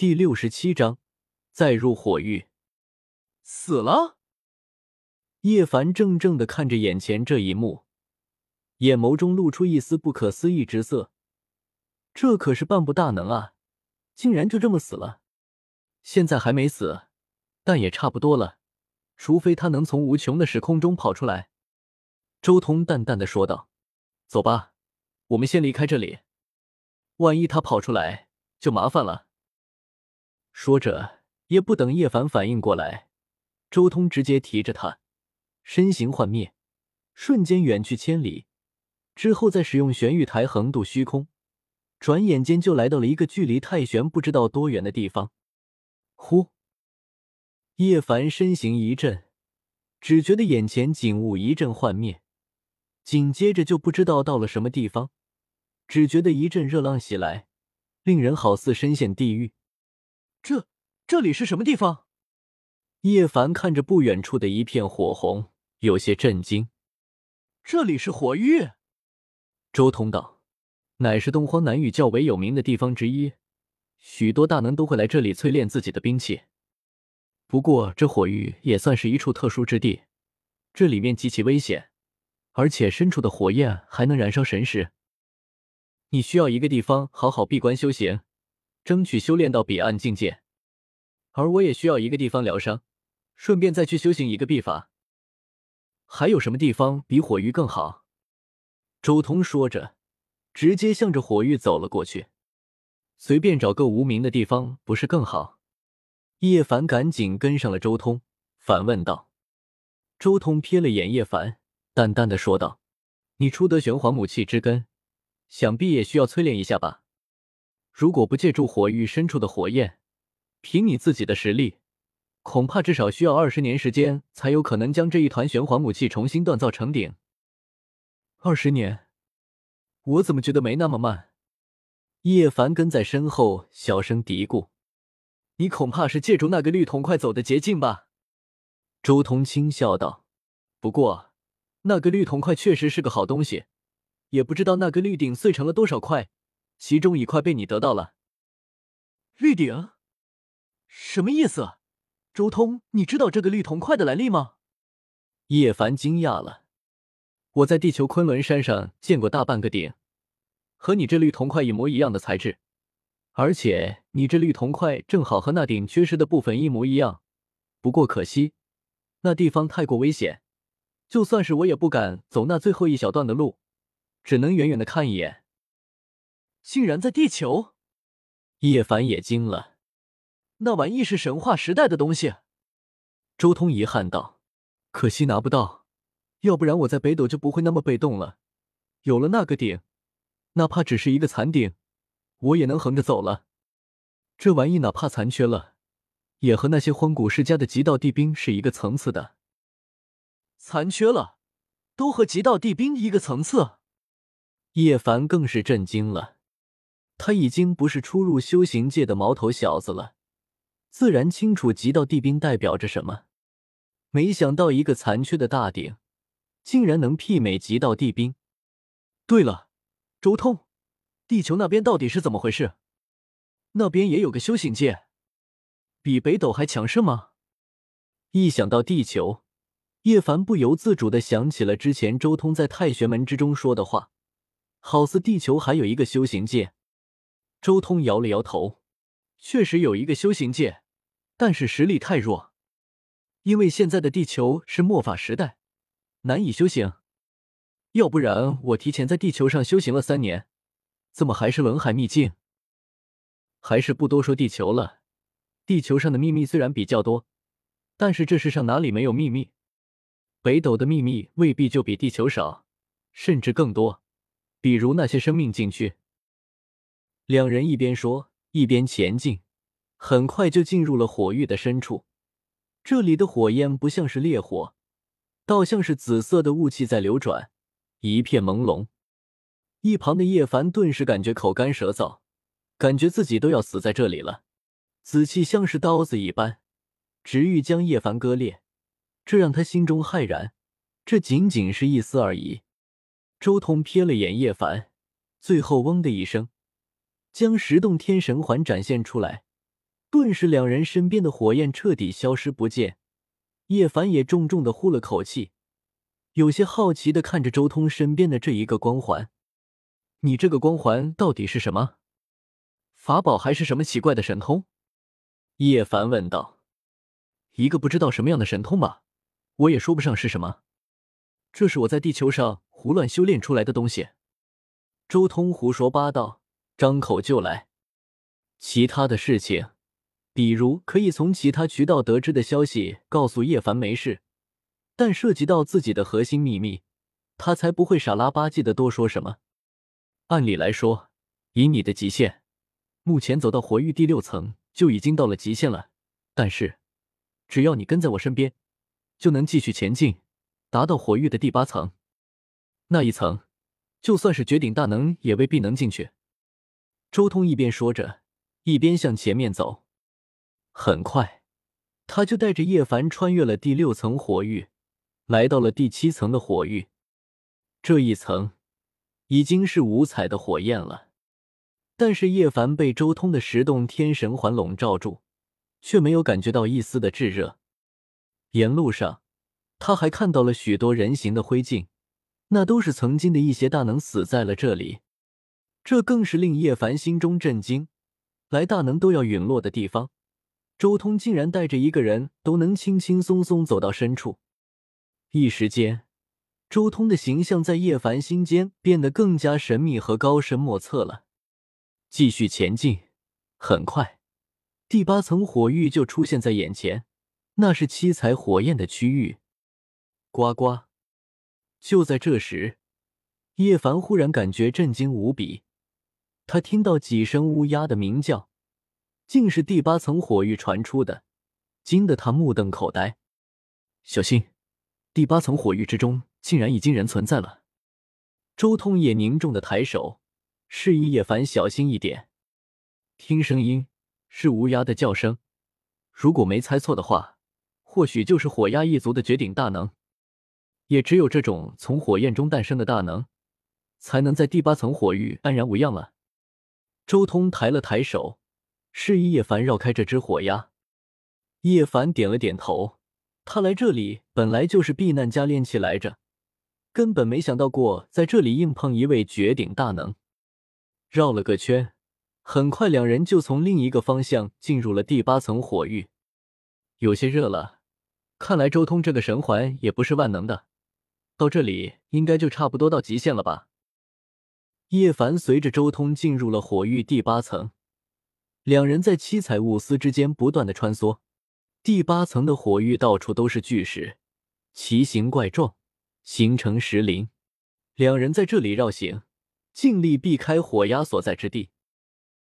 第六十七章，再入火域，死了。叶凡怔怔的看着眼前这一幕，眼眸中露出一丝不可思议之色。这可是半步大能啊，竟然就这么死了！现在还没死，但也差不多了，除非他能从无穷的时空中跑出来。周通淡淡的说道：“走吧，我们先离开这里。万一他跑出来，就麻烦了。”说着，也不等叶凡反应过来，周通直接提着他，身形幻灭，瞬间远去千里，之后再使用玄玉台横渡虚空，转眼间就来到了一个距离太玄不知道多远的地方。呼！叶凡身形一震，只觉得眼前景物一阵幻灭，紧接着就不知道到了什么地方，只觉得一阵热浪袭来，令人好似深陷地狱。这这里是什么地方？叶凡看着不远处的一片火红，有些震惊。这里是火域。周通道，乃是东荒南域较为有名的地方之一，许多大能都会来这里淬炼自己的兵器。不过这火域也算是一处特殊之地，这里面极其危险，而且深处的火焰还能燃烧神识。你需要一个地方好好闭关修行。争取修炼到彼岸境界，而我也需要一个地方疗伤，顺便再去修行一个秘法。还有什么地方比火域更好？周通说着，直接向着火域走了过去。随便找个无名的地方不是更好？叶凡赶紧跟上了周通，反问道。周通瞥了眼叶凡，淡淡的说道：“你初得玄黄母气之根，想必也需要淬炼一下吧？”如果不借助火域深处的火焰，凭你自己的实力，恐怕至少需要二十年时间才有可能将这一团玄黄武器重新锻造成鼎。二十年，我怎么觉得没那么慢？叶凡跟在身后小声嘀咕：“你恐怕是借助那个绿铜块走的捷径吧？”周通轻笑道：“不过，那个绿铜块确实是个好东西，也不知道那个绿鼎碎成了多少块。”其中一块被你得到了，绿鼎，什么意思？周通，你知道这个绿铜块的来历吗？叶凡惊讶了，我在地球昆仑山上见过大半个鼎，和你这绿铜块一模一样的材质，而且你这绿铜块正好和那鼎缺失的部分一模一样。不过可惜，那地方太过危险，就算是我也不敢走那最后一小段的路，只能远远的看一眼。竟然在地球，叶凡也惊了。那玩意是神话时代的东西。周通遗憾道：“可惜拿不到，要不然我在北斗就不会那么被动了。有了那个鼎，哪怕只是一个残鼎，我也能横着走了。这玩意哪怕残缺了，也和那些荒古世家的极道地兵是一个层次的。残缺了，都和极道地兵一个层次。”叶凡更是震惊了。他已经不是初入修行界的毛头小子了，自然清楚极道地兵代表着什么。没想到一个残缺的大鼎，竟然能媲美极道地兵。对了，周通，地球那边到底是怎么回事？那边也有个修行界，比北斗还强盛吗？一想到地球，叶凡不由自主的想起了之前周通在太玄门之中说的话，好似地球还有一个修行界。周通摇了摇头，确实有一个修行界，但是实力太弱，因为现在的地球是末法时代，难以修行。要不然我提前在地球上修行了三年，怎么还是轮海秘境？还是不多说地球了。地球上的秘密虽然比较多，但是这世上哪里没有秘密？北斗的秘密未必就比地球少，甚至更多，比如那些生命禁区。两人一边说一边前进，很快就进入了火域的深处。这里的火焰不像是烈火，倒像是紫色的雾气在流转，一片朦胧。一旁的叶凡顿时感觉口干舌燥，感觉自己都要死在这里了。紫气像是刀子一般，直欲将叶凡割裂，这让他心中骇然。这仅仅是一丝而已。周通瞥了眼叶凡，最后嗡的一声。将十洞天神环展现出来，顿时两人身边的火焰彻底消失不见。叶凡也重重的呼了口气，有些好奇的看着周通身边的这一个光环：“你这个光环到底是什么？法宝还是什么奇怪的神通？”叶凡问道。“一个不知道什么样的神通吧，我也说不上是什么。这是我在地球上胡乱修炼出来的东西。”周通胡说八道，张口就来。其他的事情。比如可以从其他渠道得知的消息告诉叶凡没事，但涉及到自己的核心秘密，他才不会傻拉吧唧的多说什么。按理来说，以你的极限，目前走到火域第六层就已经到了极限了。但是，只要你跟在我身边，就能继续前进，达到火域的第八层。那一层，就算是绝顶大能也未必能进去。周通一边说着，一边向前面走。很快，他就带着叶凡穿越了第六层火域，来到了第七层的火域。这一层已经是五彩的火焰了，但是叶凡被周通的十洞天神环笼罩住，却没有感觉到一丝的炙热。沿路上，他还看到了许多人形的灰烬，那都是曾经的一些大能死在了这里。这更是令叶凡心中震惊：来大能都要陨落的地方。周通竟然带着一个人都能轻轻松松走到深处，一时间，周通的形象在叶凡心间变得更加神秘和高深莫测了。继续前进，很快，第八层火域就出现在眼前，那是七彩火焰的区域。呱呱！就在这时，叶凡忽然感觉震惊无比，他听到几声乌鸦的鸣叫。竟是第八层火域传出的，惊得他目瞪口呆。小心，第八层火域之中竟然已经人存在了。周通也凝重的抬手，示意叶凡小心一点。听声音是乌鸦的叫声，如果没猜错的话，或许就是火鸦一族的绝顶大能。也只有这种从火焰中诞生的大能，才能在第八层火域安然无恙了。周通抬了抬手。示意叶凡绕开这只火鸦，叶凡点了点头。他来这里本来就是避难加练气来着，根本没想到过在这里硬碰一位绝顶大能。绕了个圈，很快两人就从另一个方向进入了第八层火域。有些热了，看来周通这个神环也不是万能的，到这里应该就差不多到极限了吧？叶凡随着周通进入了火域第八层。两人在七彩雾丝之间不断的穿梭，第八层的火域到处都是巨石，奇形怪状，形成石林。两人在这里绕行，尽力避开火压所在之地。